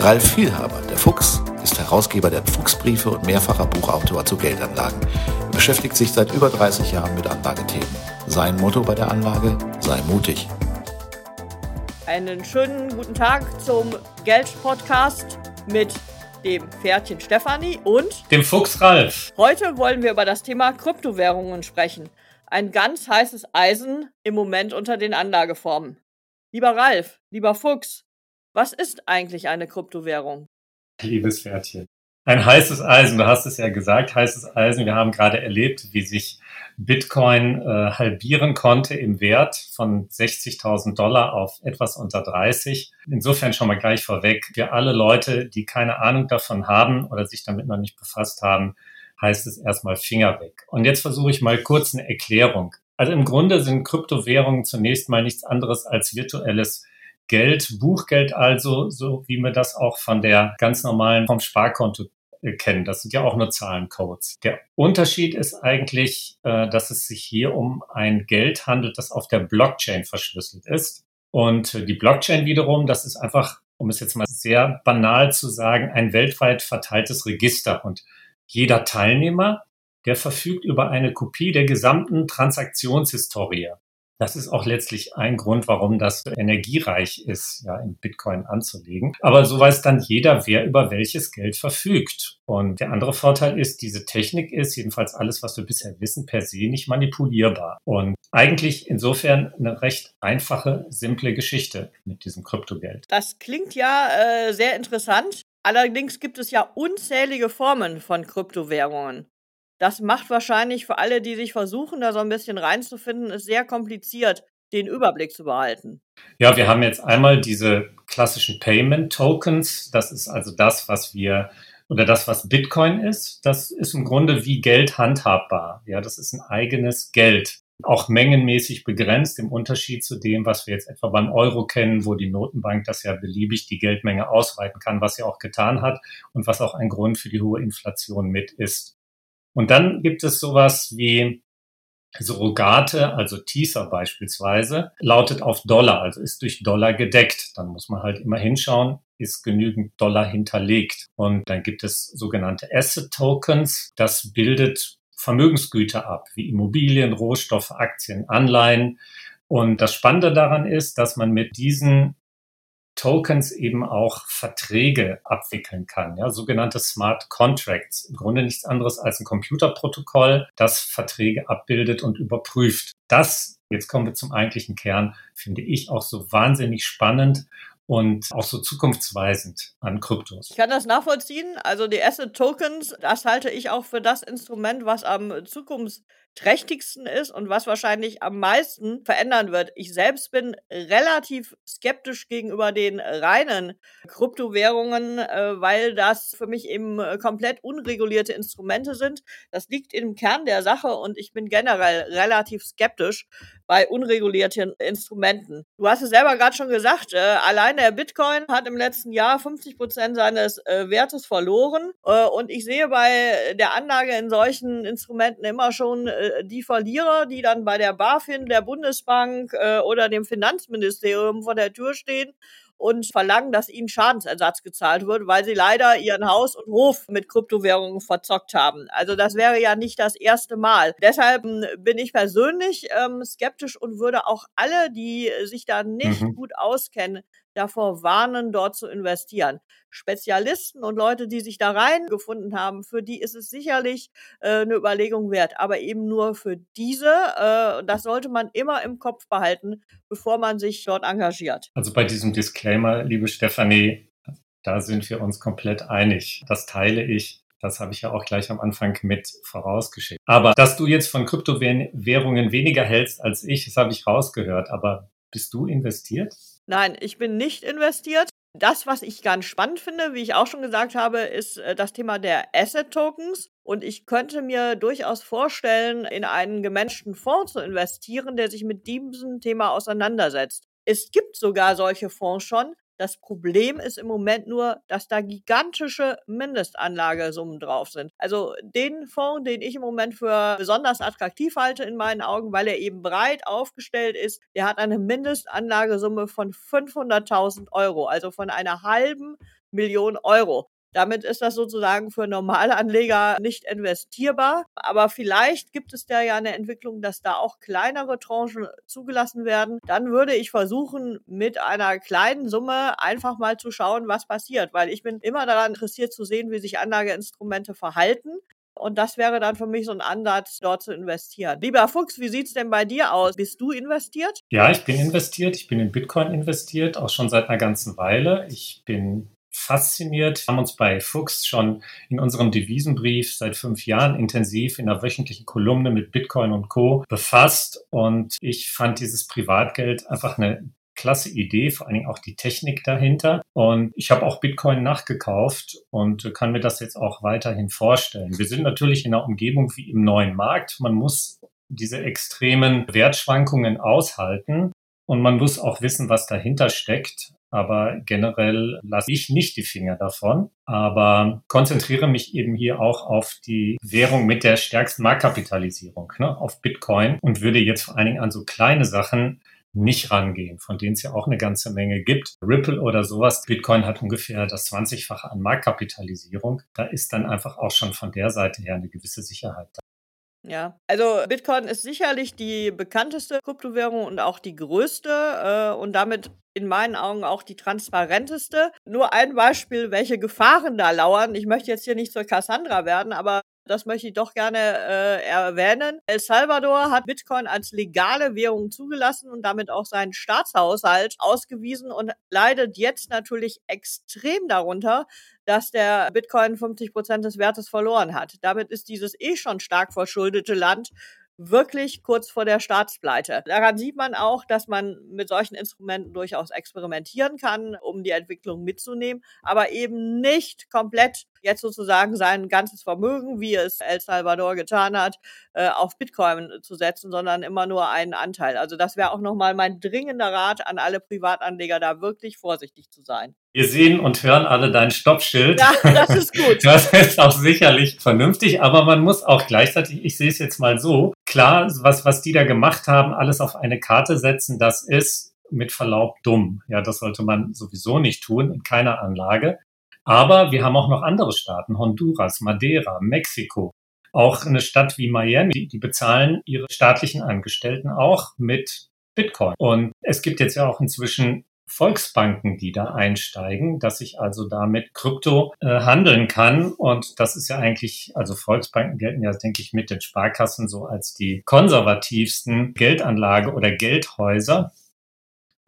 Ralf Vielhaber, der Fuchs, ist Herausgeber der Fuchsbriefe und mehrfacher Buchautor zu Geldanlagen. Er beschäftigt sich seit über 30 Jahren mit Anlagethemen. Sein Motto bei der Anlage, sei mutig. Einen schönen guten Tag zum Geld-Podcast mit dem Pferdchen Stefanie und dem Fuchs Ralf. Heute wollen wir über das Thema Kryptowährungen sprechen. Ein ganz heißes Eisen im Moment unter den Anlageformen. Lieber Ralf, lieber Fuchs, was ist eigentlich eine Kryptowährung? Liebes Pferdchen. Ein heißes Eisen, du hast es ja gesagt, heißes Eisen. Wir haben gerade erlebt, wie sich Bitcoin äh, halbieren konnte im Wert von 60.000 Dollar auf etwas unter 30. Insofern schon mal gleich vorweg, für alle Leute, die keine Ahnung davon haben oder sich damit noch nicht befasst haben, heißt es erstmal Finger weg. Und jetzt versuche ich mal kurz eine Erklärung. Also im Grunde sind Kryptowährungen zunächst mal nichts anderes als virtuelles Geld, Buchgeld also, so wie wir das auch von der ganz normalen vom Sparkonto äh, kennen. Das sind ja auch nur Zahlencodes. Der Unterschied ist eigentlich, äh, dass es sich hier um ein Geld handelt, das auf der Blockchain verschlüsselt ist. Und die Blockchain wiederum, das ist einfach, um es jetzt mal sehr banal zu sagen, ein weltweit verteiltes Register. Und jeder Teilnehmer, der verfügt über eine Kopie der gesamten Transaktionshistorie. Das ist auch letztlich ein Grund, warum das energiereich ist, ja, in Bitcoin anzulegen. Aber so weiß dann jeder, wer über welches Geld verfügt. Und der andere Vorteil ist, diese Technik ist, jedenfalls alles, was wir bisher wissen, per se nicht manipulierbar. Und eigentlich insofern eine recht einfache, simple Geschichte mit diesem Kryptogeld. Das klingt ja äh, sehr interessant. Allerdings gibt es ja unzählige Formen von Kryptowährungen. Das macht wahrscheinlich für alle, die sich versuchen, da so ein bisschen reinzufinden, es sehr kompliziert, den Überblick zu behalten. Ja, wir haben jetzt einmal diese klassischen Payment Tokens. Das ist also das, was wir oder das, was Bitcoin ist. Das ist im Grunde wie Geld handhabbar. Ja, das ist ein eigenes Geld. Auch mengenmäßig begrenzt im Unterschied zu dem, was wir jetzt etwa beim Euro kennen, wo die Notenbank das ja beliebig die Geldmenge ausweiten kann, was sie auch getan hat und was auch ein Grund für die hohe Inflation mit ist. Und dann gibt es sowas wie Surrogate, also Teaser beispielsweise, lautet auf Dollar, also ist durch Dollar gedeckt. Dann muss man halt immer hinschauen, ist genügend Dollar hinterlegt. Und dann gibt es sogenannte Asset Tokens. Das bildet Vermögensgüter ab, wie Immobilien, Rohstoffe, Aktien, Anleihen. Und das Spannende daran ist, dass man mit diesen Tokens eben auch Verträge abwickeln kann, ja, sogenannte Smart Contracts. Im Grunde nichts anderes als ein Computerprotokoll, das Verträge abbildet und überprüft. Das, jetzt kommen wir zum eigentlichen Kern, finde ich auch so wahnsinnig spannend und auch so zukunftsweisend an Kryptos. Ich kann das nachvollziehen. Also die Asset Tokens, das halte ich auch für das Instrument, was am zukunfts trächtigsten ist und was wahrscheinlich am meisten verändern wird. Ich selbst bin relativ skeptisch gegenüber den reinen Kryptowährungen, äh, weil das für mich eben äh, komplett unregulierte Instrumente sind. Das liegt im Kern der Sache und ich bin generell relativ skeptisch bei unregulierten Instrumenten. Du hast es selber gerade schon gesagt, äh, allein der Bitcoin hat im letzten Jahr 50 Prozent seines Wertes verloren und ich sehe bei der Anlage in solchen Instrumenten immer schon äh, die Verlierer, die dann bei der BaFin, der Bundesbank äh, oder dem Finanzministerium vor der Tür stehen und verlangen, dass ihnen Schadensersatz gezahlt wird, weil sie leider ihren Haus und Hof mit Kryptowährungen verzockt haben. Also das wäre ja nicht das erste Mal. Deshalb hm, bin ich persönlich ähm, skeptisch und würde auch alle, die sich da nicht mhm. gut auskennen, davor warnen, dort zu investieren. Spezialisten und Leute, die sich da reingefunden haben, für die ist es sicherlich äh, eine Überlegung wert, aber eben nur für diese. Äh, das sollte man immer im Kopf behalten, bevor man sich dort engagiert. Also bei diesem Disclaimer, liebe Stefanie, da sind wir uns komplett einig. Das teile ich. Das habe ich ja auch gleich am Anfang mit vorausgeschickt. Aber dass du jetzt von Kryptowährungen weniger hältst als ich, das habe ich rausgehört. Aber bist du investiert? Nein, ich bin nicht investiert. Das, was ich ganz spannend finde, wie ich auch schon gesagt habe, ist äh, das Thema der Asset Tokens. Und ich könnte mir durchaus vorstellen, in einen gemanagten Fonds zu investieren, der sich mit diesem Thema auseinandersetzt. Es gibt sogar solche Fonds schon. Das Problem ist im Moment nur, dass da gigantische Mindestanlagesummen drauf sind. Also den Fonds, den ich im Moment für besonders attraktiv halte in meinen Augen, weil er eben breit aufgestellt ist, der hat eine Mindestanlagesumme von 500.000 Euro, also von einer halben Million Euro. Damit ist das sozusagen für normale Anleger nicht investierbar. Aber vielleicht gibt es da ja eine Entwicklung, dass da auch kleinere Tranchen zugelassen werden. Dann würde ich versuchen, mit einer kleinen Summe einfach mal zu schauen, was passiert. Weil ich bin immer daran interessiert zu sehen, wie sich Anlageinstrumente verhalten. Und das wäre dann für mich so ein Ansatz, dort zu investieren. Lieber Fuchs, wie sieht's denn bei dir aus? Bist du investiert? Ja, ich bin investiert. Ich bin in Bitcoin investiert, auch schon seit einer ganzen Weile. Ich bin fasziniert, haben uns bei Fuchs schon in unserem Devisenbrief seit fünf Jahren intensiv in einer wöchentlichen Kolumne mit Bitcoin und Co. befasst und ich fand dieses Privatgeld einfach eine klasse Idee, vor allen Dingen auch die Technik dahinter. Und ich habe auch Bitcoin nachgekauft und kann mir das jetzt auch weiterhin vorstellen. Wir sind natürlich in einer Umgebung wie im neuen Markt. Man muss diese extremen Wertschwankungen aushalten. Und man muss auch wissen, was dahinter steckt. Aber generell lasse ich nicht die Finger davon, aber konzentriere mich eben hier auch auf die Währung mit der stärksten Marktkapitalisierung, ne, auf Bitcoin und würde jetzt vor allen Dingen an so kleine Sachen nicht rangehen, von denen es ja auch eine ganze Menge gibt. Ripple oder sowas. Bitcoin hat ungefähr das 20-fache an Marktkapitalisierung. Da ist dann einfach auch schon von der Seite her eine gewisse Sicherheit da. Ja, also Bitcoin ist sicherlich die bekannteste Kryptowährung und auch die größte äh, und damit in meinen Augen auch die transparenteste. Nur ein Beispiel, welche Gefahren da lauern. Ich möchte jetzt hier nicht zur Cassandra werden, aber das möchte ich doch gerne äh, erwähnen. El Salvador hat Bitcoin als legale Währung zugelassen und damit auch seinen Staatshaushalt ausgewiesen und leidet jetzt natürlich extrem darunter, dass der Bitcoin 50 Prozent des Wertes verloren hat. Damit ist dieses eh schon stark verschuldete Land wirklich kurz vor der Staatspleite. Daran sieht man auch, dass man mit solchen Instrumenten durchaus experimentieren kann, um die Entwicklung mitzunehmen, aber eben nicht komplett jetzt sozusagen sein ganzes Vermögen, wie es El Salvador getan hat, äh, auf Bitcoin zu setzen, sondern immer nur einen Anteil. Also das wäre auch nochmal mein dringender Rat an alle Privatanleger, da wirklich vorsichtig zu sein. Wir sehen und hören alle dein Stoppschild. Ja, das ist gut. Das ist auch sicherlich vernünftig, aber man muss auch gleichzeitig, ich sehe es jetzt mal so, klar, was, was die da gemacht haben, alles auf eine Karte setzen, das ist mit Verlaub dumm. Ja, das sollte man sowieso nicht tun in keiner Anlage. Aber wir haben auch noch andere Staaten, Honduras, Madeira, Mexiko, auch eine Stadt wie Miami, die bezahlen ihre staatlichen Angestellten auch mit Bitcoin. Und es gibt jetzt ja auch inzwischen Volksbanken, die da einsteigen, dass ich also damit Krypto äh, handeln kann. Und das ist ja eigentlich, also Volksbanken gelten ja, denke ich, mit den Sparkassen so als die konservativsten Geldanlage oder Geldhäuser.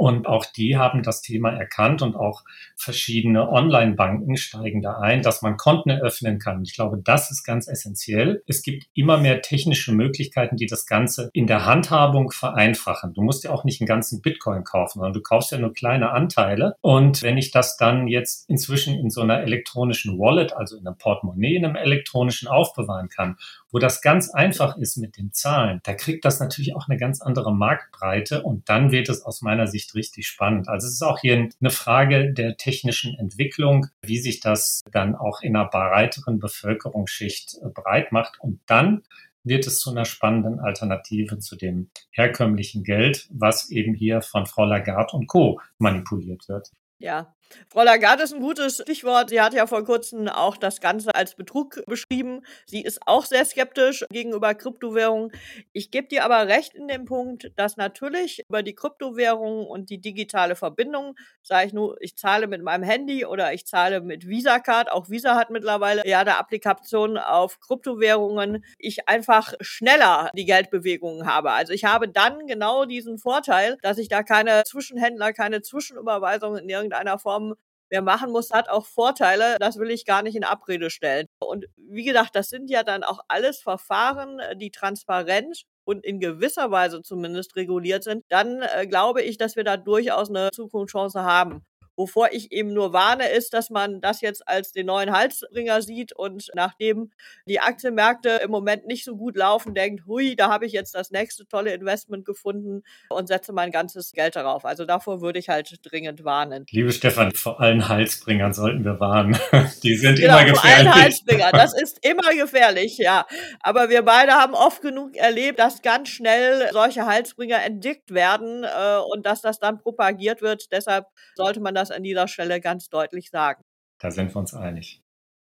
Und auch die haben das Thema erkannt und auch verschiedene Online-Banken steigen da ein, dass man Konten eröffnen kann. Ich glaube, das ist ganz essentiell. Es gibt immer mehr technische Möglichkeiten, die das Ganze in der Handhabung vereinfachen. Du musst ja auch nicht einen ganzen Bitcoin kaufen, sondern du kaufst ja nur kleine Anteile. Und wenn ich das dann jetzt inzwischen in so einer elektronischen Wallet, also in einem Portemonnaie, in einem elektronischen aufbewahren kann, wo das ganz einfach ist mit den Zahlen, da kriegt das natürlich auch eine ganz andere Marktbreite und dann wird es aus meiner Sicht richtig spannend. Also es ist auch hier eine Frage der technischen Entwicklung, wie sich das dann auch in einer breiteren Bevölkerungsschicht äh, breit macht und dann wird es zu einer spannenden Alternative zu dem herkömmlichen Geld, was eben hier von Frau Lagarde und Co. manipuliert wird. Ja, Frau Lagarde ist ein gutes Stichwort. Sie hat ja vor kurzem auch das Ganze als Betrug beschrieben. Sie ist auch sehr skeptisch gegenüber Kryptowährungen. Ich gebe dir aber recht in dem Punkt, dass natürlich über die Kryptowährungen und die digitale Verbindung, sage ich nur, ich zahle mit meinem Handy oder ich zahle mit Visa Card, auch Visa hat mittlerweile ja eine Applikation auf Kryptowährungen, ich einfach schneller die Geldbewegungen habe. Also ich habe dann genau diesen Vorteil, dass ich da keine Zwischenhändler, keine Zwischenüberweisungen in irgendeiner Form Form wer machen muss, hat auch Vorteile. Das will ich gar nicht in Abrede stellen. Und wie gesagt, das sind ja dann auch alles Verfahren, äh, die transparent und in gewisser Weise zumindest reguliert sind. Dann äh, glaube ich, dass wir da durchaus eine Zukunftschance haben. Wovor ich eben nur warne, ist, dass man das jetzt als den neuen Halsbringer sieht und nachdem die Aktienmärkte im Moment nicht so gut laufen, denkt, hui, da habe ich jetzt das nächste tolle Investment gefunden und setze mein ganzes Geld darauf. Also davor würde ich halt dringend warnen. Liebe Stefan, vor allen Halsbringern sollten wir warnen. Die sind genau, immer gefährlich. Vor allen Halsbringer, das ist immer gefährlich, ja. Aber wir beide haben oft genug erlebt, dass ganz schnell solche Halsbringer entdeckt werden äh, und dass das dann propagiert wird. Deshalb sollte man das an dieser Stelle ganz deutlich sagen. Da sind wir uns einig.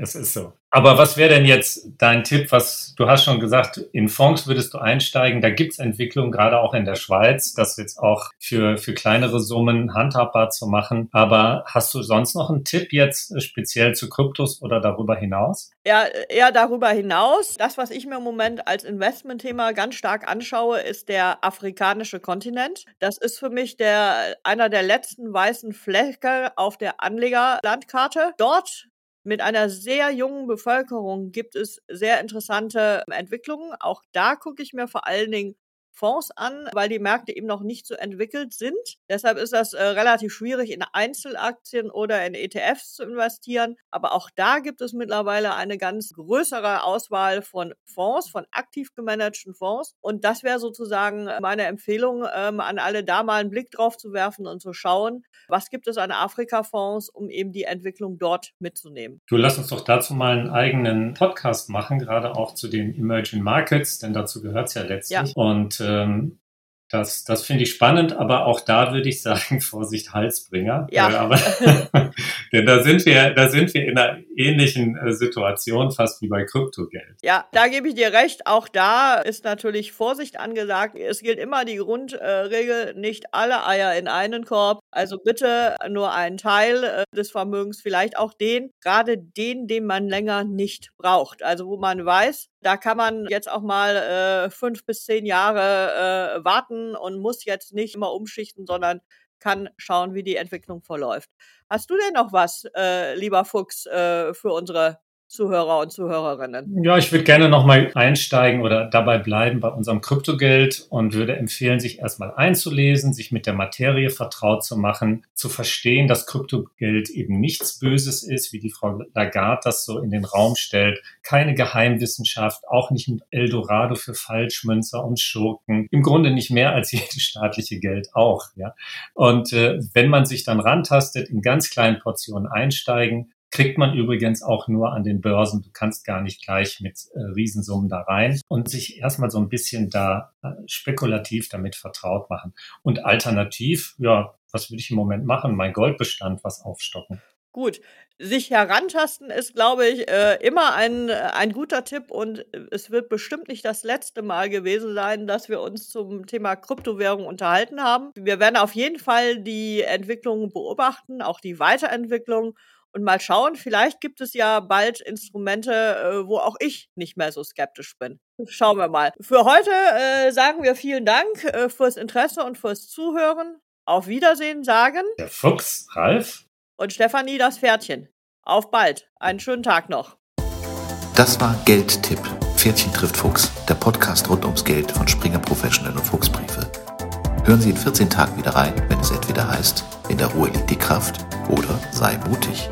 Es ist so. Aber was wäre denn jetzt dein Tipp? Was du hast schon gesagt, in Fonds würdest du einsteigen. Da gibt es Entwicklungen, gerade auch in der Schweiz, das jetzt auch für, für kleinere Summen handhabbar zu machen. Aber hast du sonst noch einen Tipp jetzt speziell zu Kryptos oder darüber hinaus? Ja, eher darüber hinaus. Das, was ich mir im Moment als Investmentthema ganz stark anschaue, ist der afrikanische Kontinent. Das ist für mich der, einer der letzten weißen Flecke auf der Anlegerlandkarte. Dort mit einer sehr jungen Bevölkerung gibt es sehr interessante Entwicklungen. Auch da gucke ich mir vor allen Dingen Fonds an, weil die Märkte eben noch nicht so entwickelt sind. Deshalb ist das äh, relativ schwierig, in Einzelaktien oder in ETFs zu investieren. Aber auch da gibt es mittlerweile eine ganz größere Auswahl von Fonds, von aktiv gemanagten Fonds. Und das wäre sozusagen meine Empfehlung ähm, an alle da mal einen Blick drauf zu werfen und zu schauen, was gibt es an Afrika-Fonds, um eben die Entwicklung dort mitzunehmen. Du lass uns doch dazu mal einen eigenen Podcast machen, gerade auch zu den Emerging Markets, denn dazu gehört es ja letztlich. Ja. Und ähm, das, das finde ich spannend, aber auch da würde ich sagen, Vorsicht, Halsbringer. Ja. Äh, aber, denn da sind wir, da sind wir in einer ähnlichen äh, Situation, fast wie bei Kryptogeld. Ja, da gebe ich dir recht. Auch da ist natürlich Vorsicht angesagt. Es gilt immer die Grundregel, nicht alle Eier in einen Korb. Also bitte nur einen Teil äh, des Vermögens, vielleicht auch den, gerade den, den man länger nicht braucht. Also wo man weiß, da kann man jetzt auch mal äh, fünf bis zehn Jahre äh, warten und muss jetzt nicht immer umschichten, sondern kann schauen, wie die Entwicklung verläuft. Hast du denn noch was, äh, lieber Fuchs, äh, für unsere Zuhörer und Zuhörerinnen. Ja, ich würde gerne nochmal einsteigen oder dabei bleiben bei unserem Kryptogeld und würde empfehlen, sich erstmal einzulesen, sich mit der Materie vertraut zu machen, zu verstehen, dass Kryptogeld eben nichts Böses ist, wie die Frau Lagarde das so in den Raum stellt. Keine Geheimwissenschaft, auch nicht ein Eldorado für Falschmünzer und Schurken. Im Grunde nicht mehr als jedes staatliche Geld auch. Ja. Und äh, wenn man sich dann rantastet, in ganz kleinen Portionen einsteigen, Kriegt man übrigens auch nur an den Börsen. Du kannst gar nicht gleich mit äh, Riesensummen da rein und sich erstmal so ein bisschen da äh, spekulativ damit vertraut machen. Und alternativ, ja, was würde ich im Moment machen? Mein Goldbestand was aufstocken. Gut, sich herantasten ist, glaube ich, äh, immer ein, ein guter Tipp und es wird bestimmt nicht das letzte Mal gewesen sein, dass wir uns zum Thema Kryptowährung unterhalten haben. Wir werden auf jeden Fall die Entwicklung beobachten, auch die Weiterentwicklung und mal schauen, vielleicht gibt es ja bald Instrumente, äh, wo auch ich nicht mehr so skeptisch bin. Schauen wir mal. Für heute äh, sagen wir vielen Dank äh, fürs Interesse und fürs Zuhören. Auf Wiedersehen sagen der Fuchs, Ralf und Stefanie das Pferdchen. Auf bald. Einen schönen Tag noch. Das war Geldtipp. Pferdchen trifft Fuchs, der Podcast rund ums Geld von Springer Professional und Fuchsbriefe. Hören Sie in 14 Tagen wieder rein, wenn es entweder heißt, in der Ruhe liegt die Kraft oder sei mutig.